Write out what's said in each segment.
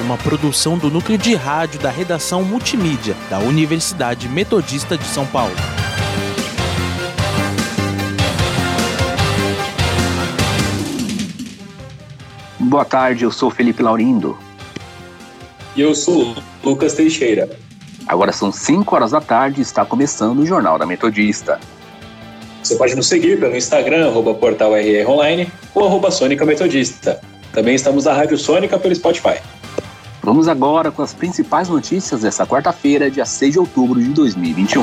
uma produção do núcleo de rádio da redação multimídia da Universidade Metodista de São Paulo. Boa tarde, eu sou Felipe Laurindo. E eu sou Lucas Teixeira. Agora são 5 horas da tarde e está começando o Jornal da Metodista. Você pode nos seguir pelo Instagram, arroba portal RR Online ou arroba Sônica Metodista. Também estamos na Rádio Sônica pelo Spotify. Vamos agora com as principais notícias desta quarta-feira, dia 6 de outubro de 2021.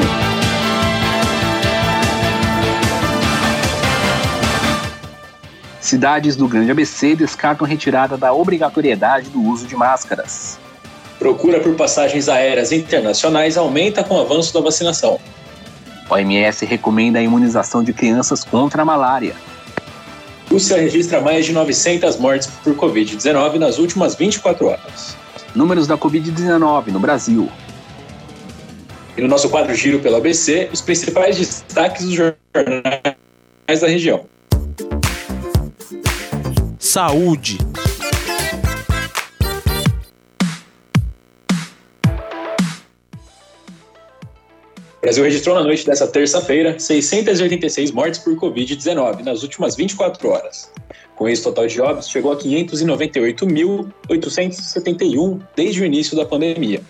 Cidades do Grande ABC descartam retirada da obrigatoriedade do uso de máscaras. Procura por passagens aéreas internacionais aumenta com o avanço da vacinação. OMS recomenda a imunização de crianças contra a malária. Rússia registra mais de 900 mortes por Covid-19 nas últimas 24 horas. Números da Covid-19 no Brasil. E no nosso quadro Giro pelo ABC, os principais destaques dos jornais da região. Saúde. O Brasil registrou na noite dessa terça-feira 686 mortes por Covid-19 nas últimas 24 horas. Com o total de óbitos chegou a 598.871 desde o início da pandemia.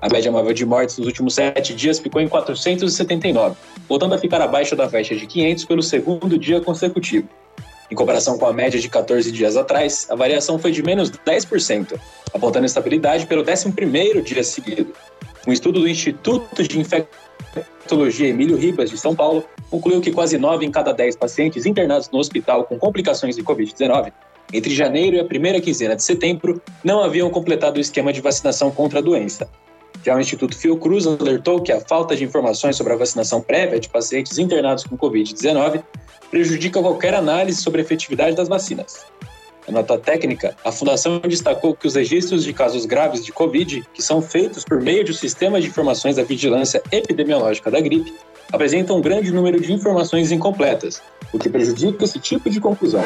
A média móvel de mortes nos últimos sete dias ficou em 479, voltando a ficar abaixo da faixa de 500 pelo segundo dia consecutivo. Em comparação com a média de 14 dias atrás, a variação foi de menos 10%, apontando estabilidade pelo 11º dia seguido. Um estudo do Instituto de Infectologia Emílio Ribas, de São Paulo, concluiu que quase 9 em cada 10 pacientes internados no hospital com complicações de Covid-19, entre janeiro e a primeira quinzena de setembro, não haviam completado o esquema de vacinação contra a doença. Já o Instituto Fiocruz alertou que a falta de informações sobre a vacinação prévia de pacientes internados com Covid-19 prejudica qualquer análise sobre a efetividade das vacinas. Na nota técnica, a Fundação destacou que os registros de casos graves de Covid, que são feitos por meio do Sistema de Informações da Vigilância Epidemiológica da Gripe, apresentam um grande número de informações incompletas, o que prejudica esse tipo de conclusão.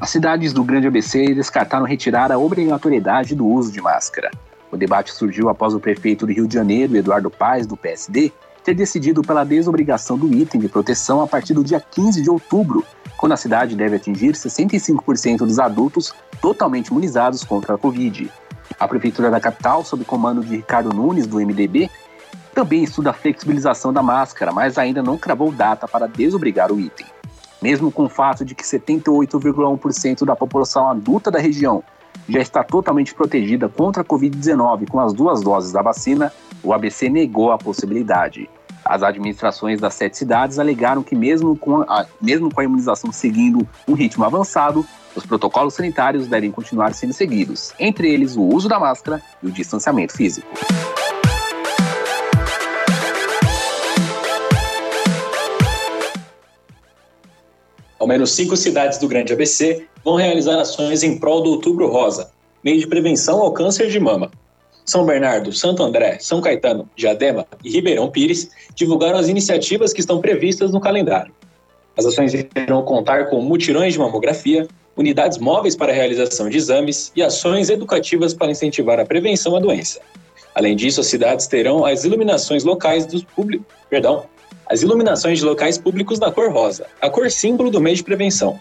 As cidades do Grande ABC descartaram retirar a obrigatoriedade do uso de máscara. O debate surgiu após o prefeito do Rio de Janeiro, Eduardo Paes, do PSD, ter decidido pela desobrigação do item de proteção a partir do dia 15 de outubro, quando a cidade deve atingir 65% dos adultos totalmente imunizados contra a Covid. A Prefeitura da capital, sob comando de Ricardo Nunes, do MDB, também estuda a flexibilização da máscara, mas ainda não cravou data para desobrigar o item. Mesmo com o fato de que 78,1% da população adulta da região já está totalmente protegida contra a Covid-19 com as duas doses da vacina, o ABC negou a possibilidade. As administrações das sete cidades alegaram que, mesmo com a, mesmo com a imunização seguindo um ritmo avançado, os protocolos sanitários devem continuar sendo seguidos, entre eles o uso da máscara e o distanciamento físico. Ao menos cinco cidades do Grande ABC vão realizar ações em prol do Outubro Rosa, meio de prevenção ao câncer de mama. São Bernardo, Santo André, São Caetano, Diadema e Ribeirão Pires divulgaram as iniciativas que estão previstas no calendário. As ações irão contar com mutirões de mamografia, unidades móveis para realização de exames e ações educativas para incentivar a prevenção à doença. Além disso, as cidades terão as iluminações locais dos públicos, perdão, as iluminações de locais públicos na cor rosa, a cor símbolo do mês de prevenção.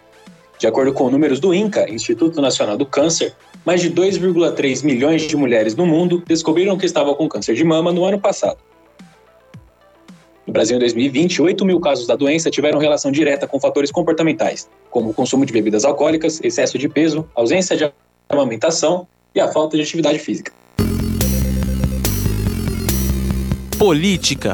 De acordo com números do INCA, Instituto Nacional do Câncer, mais de 2,3 milhões de mulheres no mundo descobriram que estavam com câncer de mama no ano passado. No Brasil, em 2020, 8 mil casos da doença tiveram relação direta com fatores comportamentais, como o consumo de bebidas alcoólicas, excesso de peso, ausência de amamentação e a falta de atividade física. Política.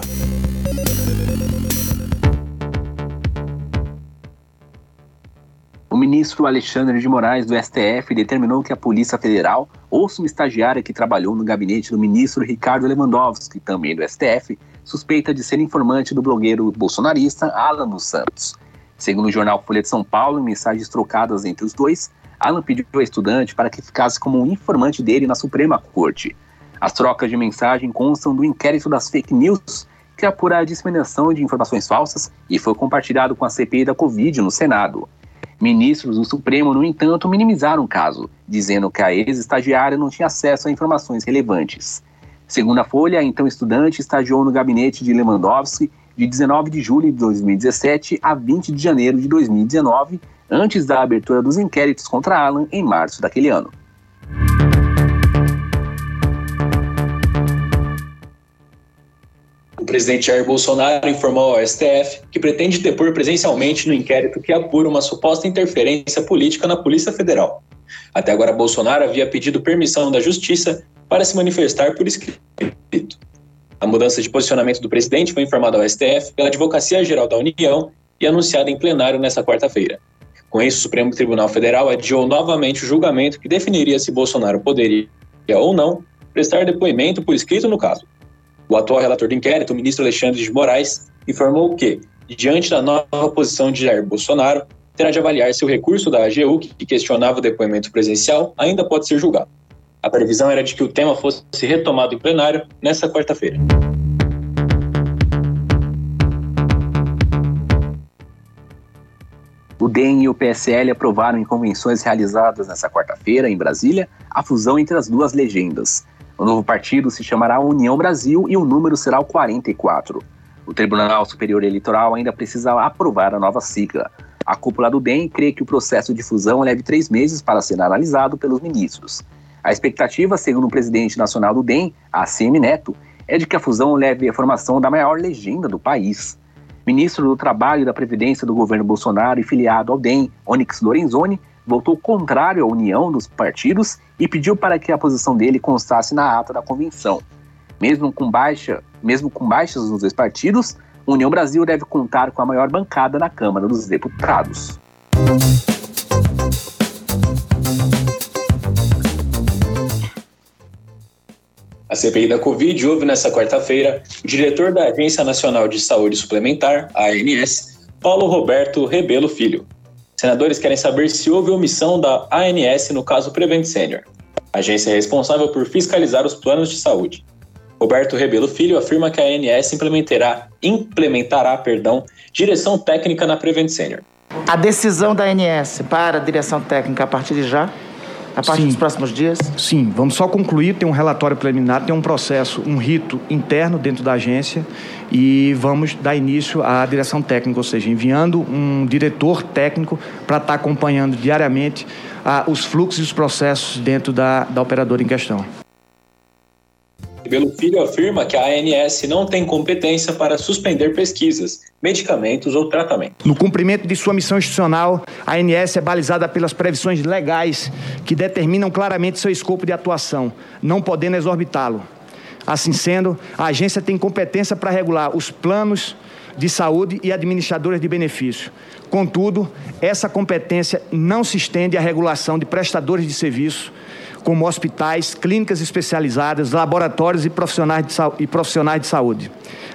Ministro Alexandre de Moraes, do STF, determinou que a Polícia Federal ouça uma estagiária que trabalhou no gabinete do ministro Ricardo Lewandowski, também do STF, suspeita de ser informante do blogueiro bolsonarista Alan dos Santos. Segundo o jornal Folha de São Paulo, em mensagens trocadas entre os dois, Alan pediu ao estudante para que ficasse como um informante dele na Suprema Corte. As trocas de mensagem constam do inquérito das fake news, que apura a disseminação de informações falsas e foi compartilhado com a CPI da Covid no Senado. Ministros do Supremo, no entanto, minimizaram o caso, dizendo que a ex-estagiária não tinha acesso a informações relevantes. Segundo a Folha, a então estudante estagiou no gabinete de Lewandowski de 19 de julho de 2017 a 20 de janeiro de 2019, antes da abertura dos inquéritos contra Alan em março daquele ano. O presidente Jair Bolsonaro informou ao STF que pretende depor presencialmente no inquérito que apura uma suposta interferência política na Polícia Federal. Até agora, Bolsonaro havia pedido permissão da Justiça para se manifestar por escrito. A mudança de posicionamento do presidente foi informada ao STF pela Advocacia Geral da União e anunciada em plenário nesta quarta-feira. Com isso, o Supremo Tribunal Federal adiou novamente o julgamento que definiria se Bolsonaro poderia ou não prestar depoimento por escrito no caso. O atual relator do inquérito, o ministro Alexandre de Moraes, informou que, diante da nova posição de Jair Bolsonaro, terá de avaliar se o recurso da AGU, que questionava o depoimento presencial, ainda pode ser julgado. A previsão era de que o tema fosse retomado em plenário nesta quarta-feira. O DEM e o PSL aprovaram em convenções realizadas nesta quarta-feira, em Brasília, a fusão entre as duas legendas. O novo partido se chamará União Brasil e o número será o 44. O Tribunal Superior Eleitoral ainda precisa aprovar a nova sigla. A cúpula do DEM crê que o processo de fusão leve três meses para ser analisado pelos ministros. A expectativa, segundo o presidente nacional do DEM, ACM Neto, é de que a fusão leve à formação da maior legenda do país. Ministro do Trabalho e da Previdência do governo Bolsonaro e filiado ao DEM, Onyx Lorenzoni, votou contrário à união dos partidos e pediu para que a posição dele constasse na ata da convenção. Mesmo com, baixa, mesmo com baixas nos dois partidos, União Brasil deve contar com a maior bancada na Câmara dos Deputados. A CPI da Covid houve nesta quarta-feira o diretor da Agência Nacional de Saúde Suplementar, ANS, Paulo Roberto Rebelo Filho, Senadores querem saber se houve omissão da ANS no caso Prevent Senior. Agência é responsável por fiscalizar os planos de saúde. Roberto Rebelo Filho afirma que a ANS implementará, implementará perdão, direção técnica na Prevent Senior. A decisão da ANS para a direção técnica a partir de já a partir Sim. dos próximos dias? Sim, vamos só concluir, tem um relatório preliminar, tem um processo, um rito interno dentro da agência e vamos dar início à direção técnica, ou seja, enviando um diretor técnico para estar tá acompanhando diariamente ah, os fluxos e os processos dentro da, da operadora em questão. Belo Filho afirma que a ANS não tem competência para suspender pesquisas, medicamentos ou tratamento. No cumprimento de sua missão institucional, a ANS é balizada pelas previsões legais que determinam claramente seu escopo de atuação, não podendo exorbitá-lo. Assim sendo, a agência tem competência para regular os planos de saúde e administradores de benefício. Contudo, essa competência não se estende à regulação de prestadores de serviço, como hospitais, clínicas especializadas, laboratórios e profissionais de, e profissionais de saúde.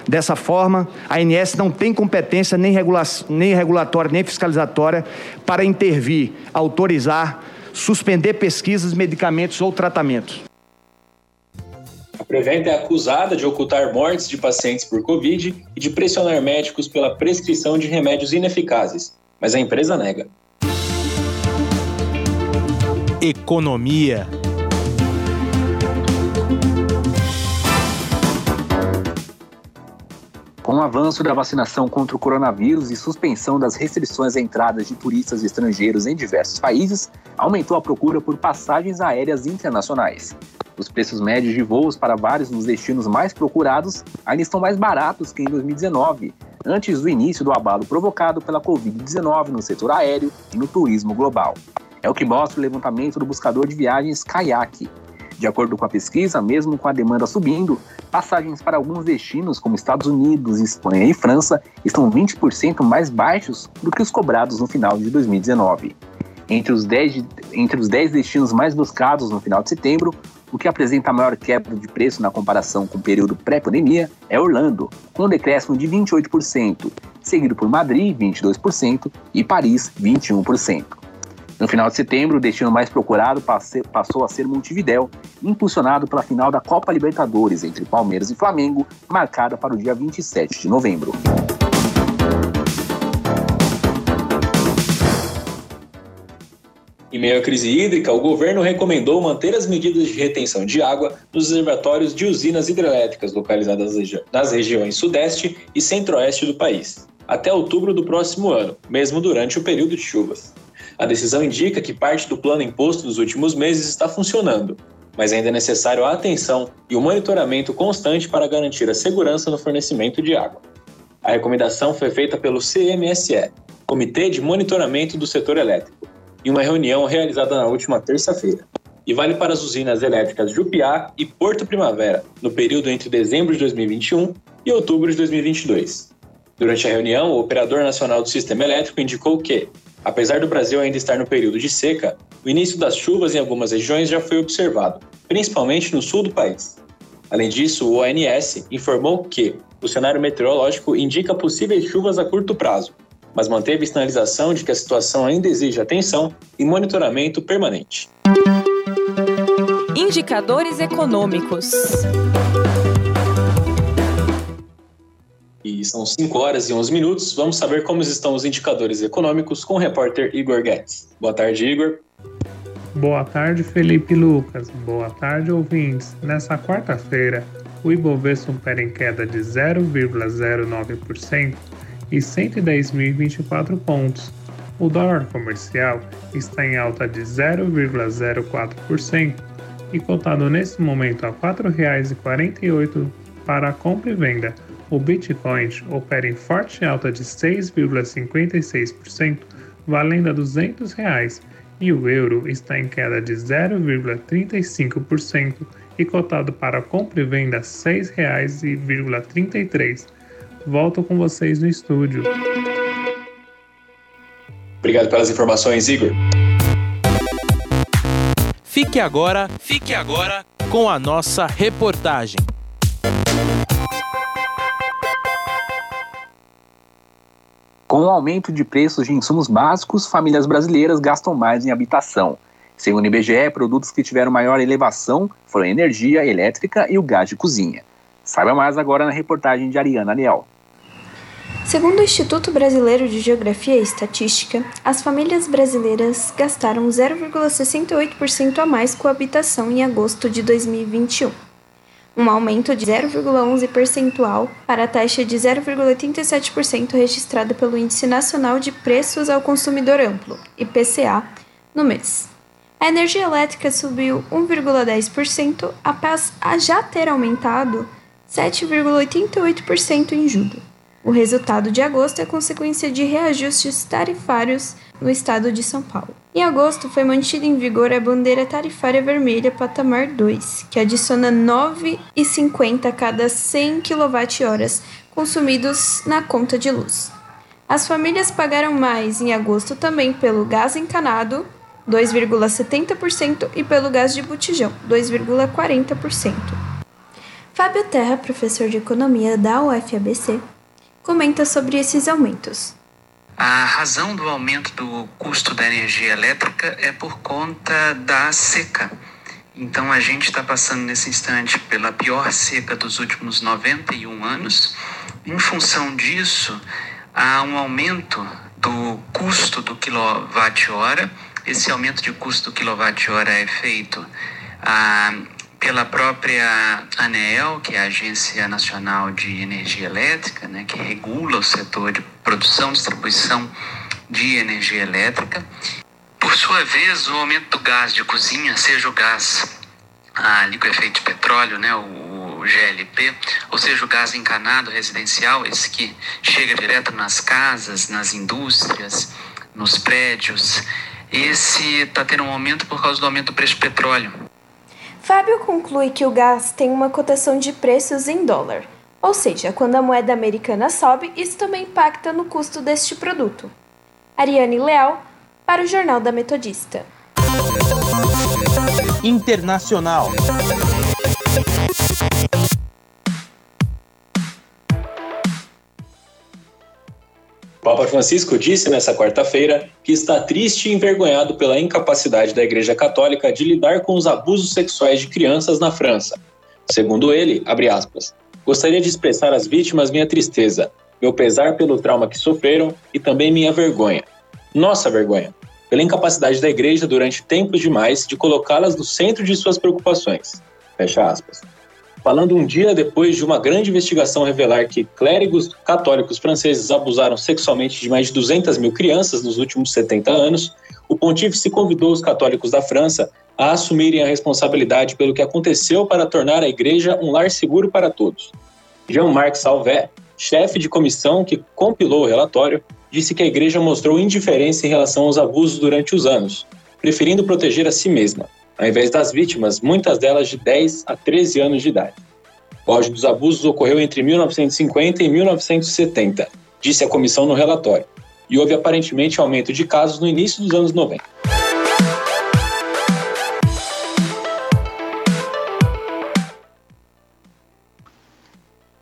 Dessa forma, a ANS não tem competência nem, regula nem regulatória nem fiscalizatória para intervir, autorizar, suspender pesquisas, medicamentos ou tratamentos. A Prevent é acusada de ocultar mortes de pacientes por Covid e de pressionar médicos pela prescrição de remédios ineficazes, mas a empresa nega. Economia. O avanço da vacinação contra o coronavírus e suspensão das restrições à entrada de turistas estrangeiros em diversos países, aumentou a procura por passagens aéreas internacionais. Os preços médios de voos para vários dos destinos mais procurados ainda estão mais baratos que em 2019, antes do início do abalo provocado pela Covid-19 no setor aéreo e no turismo global. É o que mostra o levantamento do buscador de viagens Kayak. De acordo com a pesquisa, mesmo com a demanda subindo, passagens para alguns destinos, como Estados Unidos, Espanha e França, estão 20% mais baixos do que os cobrados no final de 2019. Entre os 10, entre os 10 destinos mais buscados no final de setembro, o que apresenta a maior quebra de preço na comparação com o período pré-pandemia é Orlando, com um decréscimo de 28%, seguido por Madrid, 22%, e Paris, 21%. No final de setembro, o destino mais procurado passou a ser Montevidéu, impulsionado pela final da Copa Libertadores entre Palmeiras e Flamengo, marcada para o dia 27 de novembro. Em meio à crise hídrica, o governo recomendou manter as medidas de retenção de água nos reservatórios de usinas hidrelétricas localizadas nas regiões sudeste e centro-oeste do país, até outubro do próximo ano, mesmo durante o período de chuvas. A decisão indica que parte do plano imposto dos últimos meses está funcionando, mas ainda é necessário a atenção e o monitoramento constante para garantir a segurança no fornecimento de água. A recomendação foi feita pelo CMSE, Comitê de Monitoramento do Setor Elétrico, em uma reunião realizada na última terça-feira. E vale para as usinas elétricas Jupiá e Porto Primavera, no período entre dezembro de 2021 e outubro de 2022. Durante a reunião, o Operador Nacional do Sistema Elétrico indicou que, apesar do Brasil ainda estar no período de seca, o início das chuvas em algumas regiões já foi observado, principalmente no sul do país. Além disso, o ONS informou que o cenário meteorológico indica possíveis chuvas a curto prazo, mas manteve sinalização de que a situação ainda exige atenção e monitoramento permanente. Indicadores econômicos. E são 5 horas e 11 minutos. Vamos saber como estão os indicadores econômicos com o repórter Igor Guedes. Boa tarde, Igor. Boa tarde, Felipe Lucas. Boa tarde, ouvintes. Nessa quarta-feira, o Ibovespa opera em queda de 0,09% e 110.024 pontos. O dólar comercial está em alta de 0,04% e cotado nesse momento a R$ 4,48 para a compra e venda. O Bitcoin opera em forte alta de 6,56%, valendo a 200 reais, e o euro está em queda de 0,35% e cotado para compra e venda R$ 6,33 volto com vocês no estúdio. Obrigado pelas informações, Igor. Fique agora, fique agora com a nossa reportagem. Com o aumento de preços de insumos básicos, famílias brasileiras gastam mais em habitação. Segundo o IBGE, produtos que tiveram maior elevação foram a energia elétrica e o gás de cozinha. Saiba mais agora na reportagem de Ariana Leal. Segundo o Instituto Brasileiro de Geografia e Estatística, as famílias brasileiras gastaram 0,68% a mais com a habitação em agosto de 2021, um aumento de 0,11 percentual para a taxa de 0,87% registrada pelo Índice Nacional de Preços ao Consumidor Amplo, IPCA, no mês. A energia elétrica subiu 1,10% após já ter aumentado 7,88% em julho. O resultado de agosto é consequência de reajustes tarifários no estado de São Paulo. Em agosto, foi mantida em vigor a bandeira tarifária vermelha patamar 2, que adiciona 9,50 a cada 100 kWh consumidos na conta de luz. As famílias pagaram mais em agosto também pelo gás encanado, 2,70%, e pelo gás de botijão, 2,40%. Fábio Terra, professor de economia da UFABC, comenta sobre esses aumentos. A razão do aumento do custo da energia elétrica é por conta da seca. Então, a gente está passando nesse instante pela pior seca dos últimos 91 anos. Em função disso, há um aumento do custo do quilowatt-hora. Esse aumento de custo do quilowatt-hora é feito ah, pela própria ANEEL, que é a Agência Nacional de Energia Elétrica, né, que regula o setor de produção e distribuição de energia elétrica. Por sua vez, o aumento do gás de cozinha, seja o gás a liquefeito de petróleo, né, o GLP, ou seja, o gás encanado residencial, esse que chega direto nas casas, nas indústrias, nos prédios, esse está tendo um aumento por causa do aumento do preço do petróleo. Fábio conclui que o gás tem uma cotação de preços em dólar, ou seja, quando a moeda americana sobe, isso também impacta no custo deste produto. Ariane Leal, para o Jornal da Metodista. Internacional. Papa Francisco disse nesta quarta-feira que está triste e envergonhado pela incapacidade da Igreja Católica de lidar com os abusos sexuais de crianças na França. Segundo ele, aspas, gostaria de expressar às vítimas minha tristeza, meu pesar pelo trauma que sofreram e também minha vergonha. Nossa vergonha, pela incapacidade da Igreja durante tempos demais de colocá-las no centro de suas preocupações. Fecha aspas falando um dia depois de uma grande investigação revelar que clérigos católicos franceses abusaram sexualmente de mais de 200 mil crianças nos últimos 70 anos, o pontífice convidou os católicos da França a assumirem a responsabilidade pelo que aconteceu para tornar a igreja um lar seguro para todos. Jean-Marc Salvet, chefe de comissão que compilou o relatório, disse que a igreja mostrou indiferença em relação aos abusos durante os anos, preferindo proteger a si mesma ao invés das vítimas, muitas delas de 10 a 13 anos de idade. O auge dos abusos ocorreu entre 1950 e 1970, disse a comissão no relatório, e houve aparentemente aumento de casos no início dos anos 90.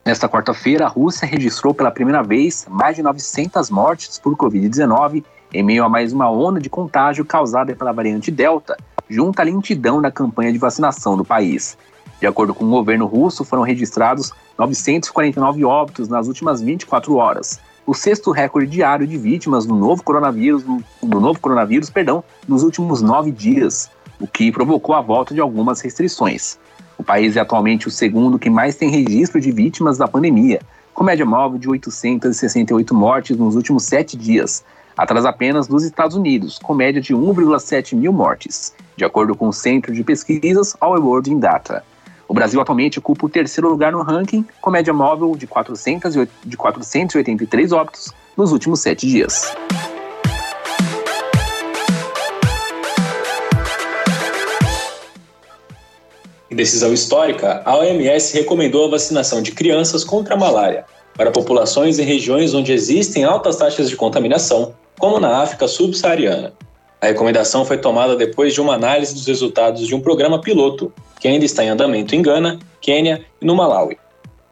Nesta quarta-feira, a Rússia registrou pela primeira vez mais de 900 mortes por Covid-19 em meio a mais uma onda de contágio causada pela variante Delta, junto à lentidão na campanha de vacinação do país. De acordo com o governo russo, foram registrados 949 óbitos nas últimas 24 horas, o sexto recorde diário de vítimas do novo coronavírus, do novo coronavírus perdão, nos últimos nove dias, o que provocou a volta de algumas restrições. O país é atualmente o segundo que mais tem registro de vítimas da pandemia, com média móvel de 868 mortes nos últimos sete dias, atrás apenas dos Estados Unidos, com média de 1,7 mil mortes, de acordo com o Centro de Pesquisas Our World in Data. O Brasil atualmente ocupa o terceiro lugar no ranking, com média móvel de, 400, de 483 óbitos nos últimos sete dias. Em decisão histórica, a OMS recomendou a vacinação de crianças contra a malária para populações em regiões onde existem altas taxas de contaminação, como na África subsaariana. A recomendação foi tomada depois de uma análise dos resultados de um programa piloto, que ainda está em andamento em Gana, Quênia e no Malawi.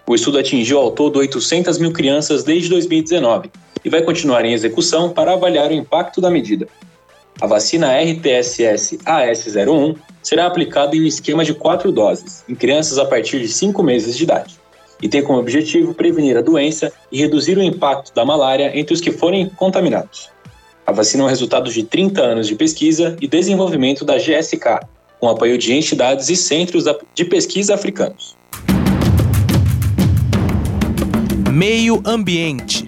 O estudo atingiu ao todo 800 mil crianças desde 2019 e vai continuar em execução para avaliar o impacto da medida. A vacina RTSS-AS01 será aplicada em um esquema de quatro doses, em crianças a partir de 5 meses de idade, e tem como objetivo prevenir a doença e reduzir o impacto da malária entre os que forem contaminados. A vacina é um resultado de 30 anos de pesquisa e desenvolvimento da GSK, com apoio de entidades e centros de pesquisa africanos. Meio Ambiente.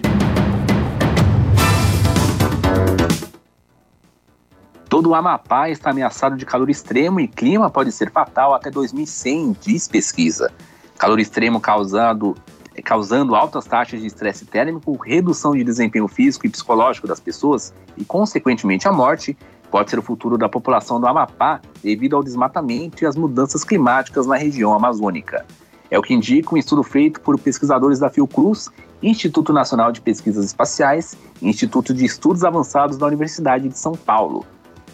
Todo o Amapá está ameaçado de calor extremo e clima pode ser fatal até 2100, diz pesquisa. Calor extremo causado causando altas taxas de estresse térmico, redução de desempenho físico e psicológico das pessoas e, consequentemente, a morte, pode ser o futuro da população do Amapá devido ao desmatamento e às mudanças climáticas na região amazônica. É o que indica um estudo feito por pesquisadores da Fiocruz, Instituto Nacional de Pesquisas Espaciais e Instituto de Estudos Avançados da Universidade de São Paulo.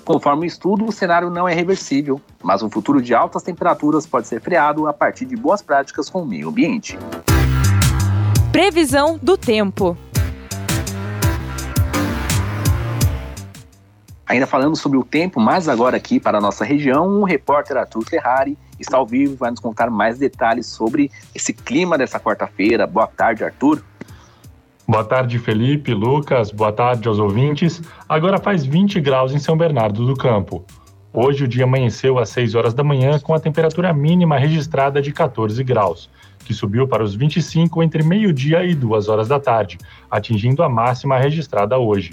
Conforme o estudo, o cenário não é reversível, mas um futuro de altas temperaturas pode ser freado a partir de boas práticas com o meio ambiente. Previsão do tempo. Ainda falando sobre o tempo, mas agora aqui para a nossa região, o repórter Arthur Ferrari está ao vivo e vai nos contar mais detalhes sobre esse clima dessa quarta-feira. Boa tarde, Arthur. Boa tarde, Felipe, Lucas, boa tarde aos ouvintes. Agora faz 20 graus em São Bernardo do Campo. Hoje o dia amanheceu às 6 horas da manhã com a temperatura mínima registrada de 14 graus que subiu para os 25 entre meio-dia e duas horas da tarde, atingindo a máxima registrada hoje.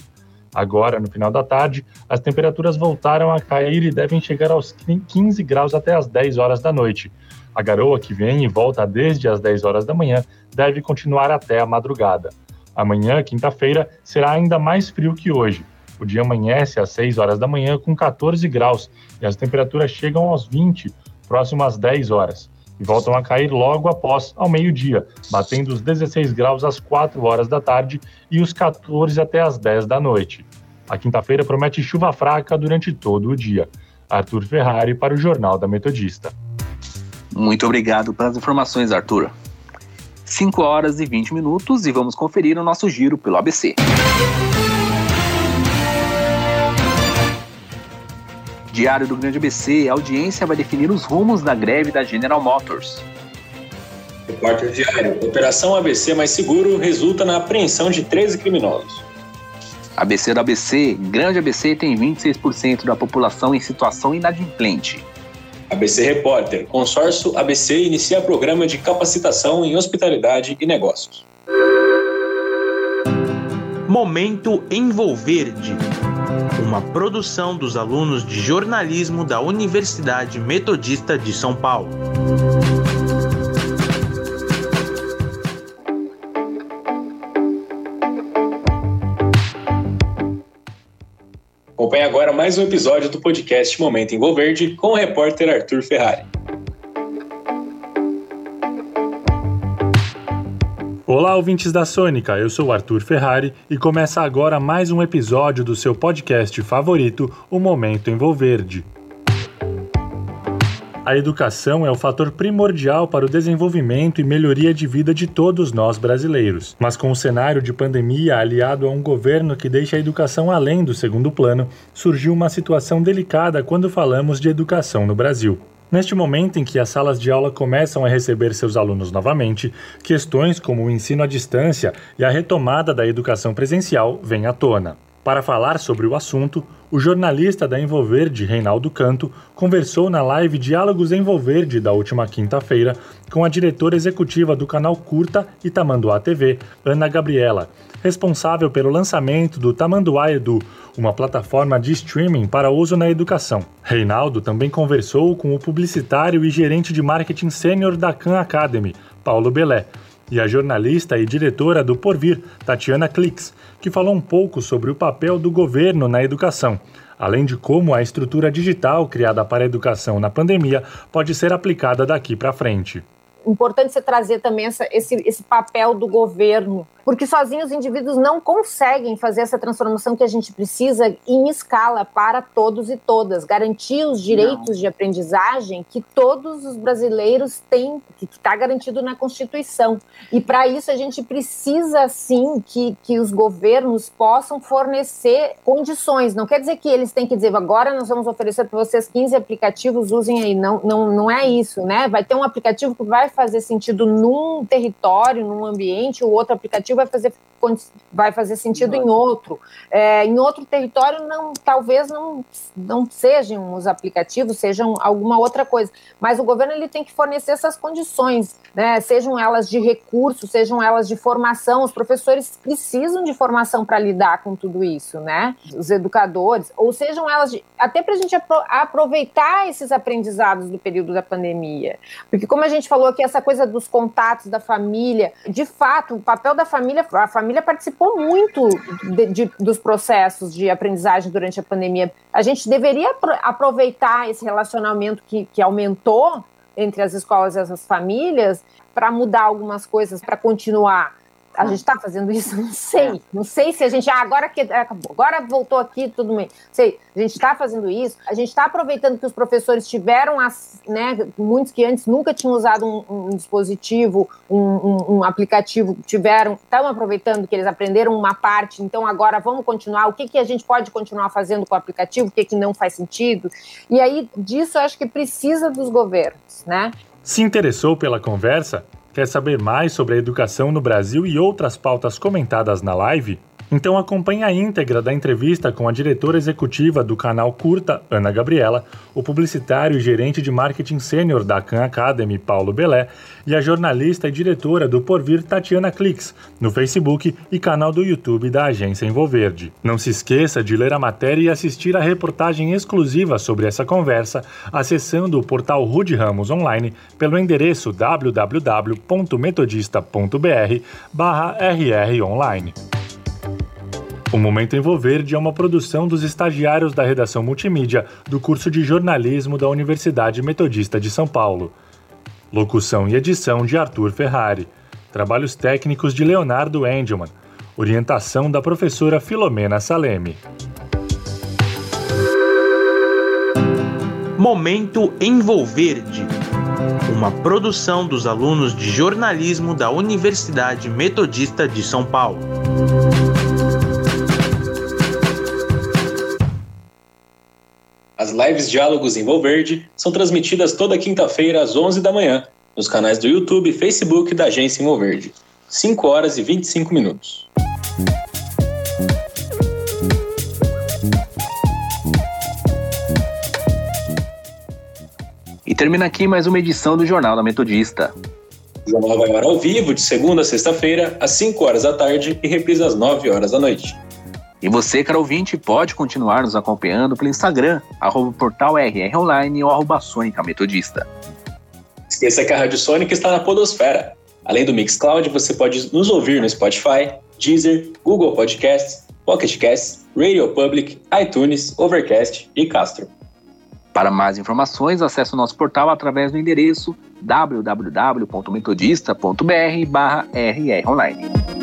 Agora, no final da tarde, as temperaturas voltaram a cair e devem chegar aos 15 graus até as 10 horas da noite. A garoa que vem e volta desde as 10 horas da manhã deve continuar até a madrugada. Amanhã, quinta-feira, será ainda mais frio que hoje. O dia amanhece às 6 horas da manhã com 14 graus e as temperaturas chegam aos 20, próximo às 10 horas e voltam a cair logo após, ao meio-dia, batendo os 16 graus às 4 horas da tarde e os 14 até às 10 da noite. A quinta-feira promete chuva fraca durante todo o dia. Arthur Ferrari para o Jornal da Metodista. Muito obrigado pelas informações, Arthur. 5 horas e 20 minutos e vamos conferir o nosso giro pelo ABC. Diário do Grande ABC, a audiência vai definir os rumos da greve da General Motors. Repórter Diário, Operação ABC Mais Seguro resulta na apreensão de 13 criminosos. ABC do ABC, Grande ABC tem 26% da população em situação inadimplente. ABC Repórter, consórcio ABC inicia programa de capacitação em hospitalidade e negócios. Momento Envolverde, uma produção dos alunos de jornalismo da Universidade Metodista de São Paulo. Acompanhe agora mais um episódio do podcast Momento Envolverde com o repórter Arthur Ferrari. Olá, ouvintes da Sônica, eu sou Arthur Ferrari e começa agora mais um episódio do seu podcast favorito, O Momento Envolverde. A educação é o fator primordial para o desenvolvimento e melhoria de vida de todos nós brasileiros. Mas com o cenário de pandemia aliado a um governo que deixa a educação além do segundo plano, surgiu uma situação delicada quando falamos de educação no Brasil. Neste momento em que as salas de aula começam a receber seus alunos novamente, questões como o ensino à distância e a retomada da educação presencial vêm à tona. Para falar sobre o assunto, o jornalista da Envolverde, Reinaldo Canto, conversou na live Diálogos Envolverde da última quinta-feira com a diretora executiva do canal Curta e Tamanduá TV, Ana Gabriela, responsável pelo lançamento do Tamanduá Edu, uma plataforma de streaming para uso na educação. Reinaldo também conversou com o publicitário e gerente de marketing sênior da Khan Academy, Paulo Belé, e a jornalista e diretora do Porvir, Tatiana Klix, que falou um pouco sobre o papel do governo na educação, além de como a estrutura digital criada para a educação na pandemia pode ser aplicada daqui para frente. Importante você trazer também essa, esse, esse papel do governo porque sozinhos os indivíduos não conseguem fazer essa transformação que a gente precisa em escala para todos e todas, garantir os direitos não. de aprendizagem que todos os brasileiros têm, que está garantido na Constituição. E para isso a gente precisa sim que, que os governos possam fornecer condições. Não quer dizer que eles têm que dizer agora nós vamos oferecer para vocês 15 aplicativos, usem aí. Não, não, não é isso, né? Vai ter um aplicativo que vai fazer sentido num território, num ambiente, o outro aplicativo vai fazer, vai fazer sentido em outro. É, em outro território, não, talvez não, não sejam os aplicativos, sejam alguma outra coisa. Mas o governo ele tem que fornecer essas condições, né? sejam elas de recursos, sejam elas de formação. Os professores precisam de formação para lidar com tudo isso, né? Os educadores, ou sejam elas de, até para a gente aproveitar esses aprendizados do período da pandemia. Porque, como a gente falou aqui, essa coisa dos contatos da família, de fato, o papel da família, a família participou muito de, de, dos processos de aprendizagem durante a pandemia. A gente deveria aproveitar esse relacionamento que, que aumentou entre as escolas e as famílias para mudar algumas coisas, para continuar a gente está fazendo isso? Não sei. É. Não sei se a gente. Ah, agora que acabou, agora voltou aqui, tudo bem. Sei, a gente está fazendo isso. A gente está aproveitando que os professores tiveram, as, né, muitos que antes nunca tinham usado um, um dispositivo, um, um, um, aplicativo, tiveram, estão aproveitando que eles aprenderam uma parte, então agora vamos continuar. O que, que a gente pode continuar fazendo com o aplicativo, o que, que não faz sentido. E aí, disso, eu acho que precisa dos governos, né? Se interessou pela conversa? Quer saber mais sobre a educação no Brasil e outras pautas comentadas na live? Então acompanhe a íntegra da entrevista com a diretora executiva do canal Curta, Ana Gabriela, o publicitário e gerente de marketing sênior da Khan Academy, Paulo Belé, e a jornalista e diretora do Porvir, Tatiana Clix, no Facebook e canal do YouTube da agência Envolverde. Não se esqueça de ler a matéria e assistir a reportagem exclusiva sobre essa conversa acessando o portal Rude Ramos Online pelo endereço www.metodista.br/rronline. O Momento em Envolverde é uma produção dos estagiários da redação multimídia do curso de jornalismo da Universidade Metodista de São Paulo. Locução e edição de Arthur Ferrari. Trabalhos técnicos de Leonardo Endelman. Orientação da professora Filomena Saleme. Momento Envolverde. Uma produção dos alunos de jornalismo da Universidade Metodista de São Paulo. Lives Diálogos Envolverde são transmitidas toda quinta-feira às 11 da manhã, nos canais do YouTube e Facebook da Agência Envolverde. 5 horas e 25 minutos. E termina aqui mais uma edição do Jornal da Metodista. O jornal vai ao vivo de segunda a sexta-feira, às 5 horas da tarde e reprisa às 9 horas da noite. E você, caro ouvinte, pode continuar nos acompanhando pelo Instagram, arroba portal RR Online ou arroba Sônica Metodista. Esqueça que a Rádio Sônica está na podosfera. Além do Mixcloud, você pode nos ouvir no Spotify, Deezer, Google Podcasts, Pocket Casts, Radio Public, iTunes, Overcast e Castro. Para mais informações, acesse o nosso portal através do endereço www.metodista.br/rronline.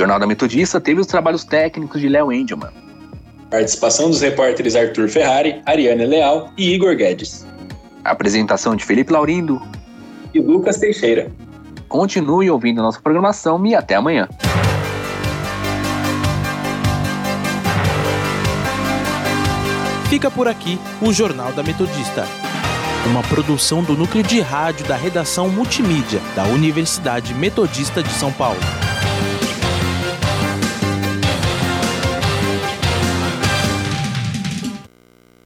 Jornal da Metodista teve os trabalhos técnicos de Léo Engelman. Participação dos repórteres Arthur Ferrari, Ariane Leal e Igor Guedes. Apresentação de Felipe Laurindo e Lucas Teixeira. Continue ouvindo nossa programação e até amanhã. Fica por aqui o Jornal da Metodista, uma produção do núcleo de rádio da redação multimídia da Universidade Metodista de São Paulo.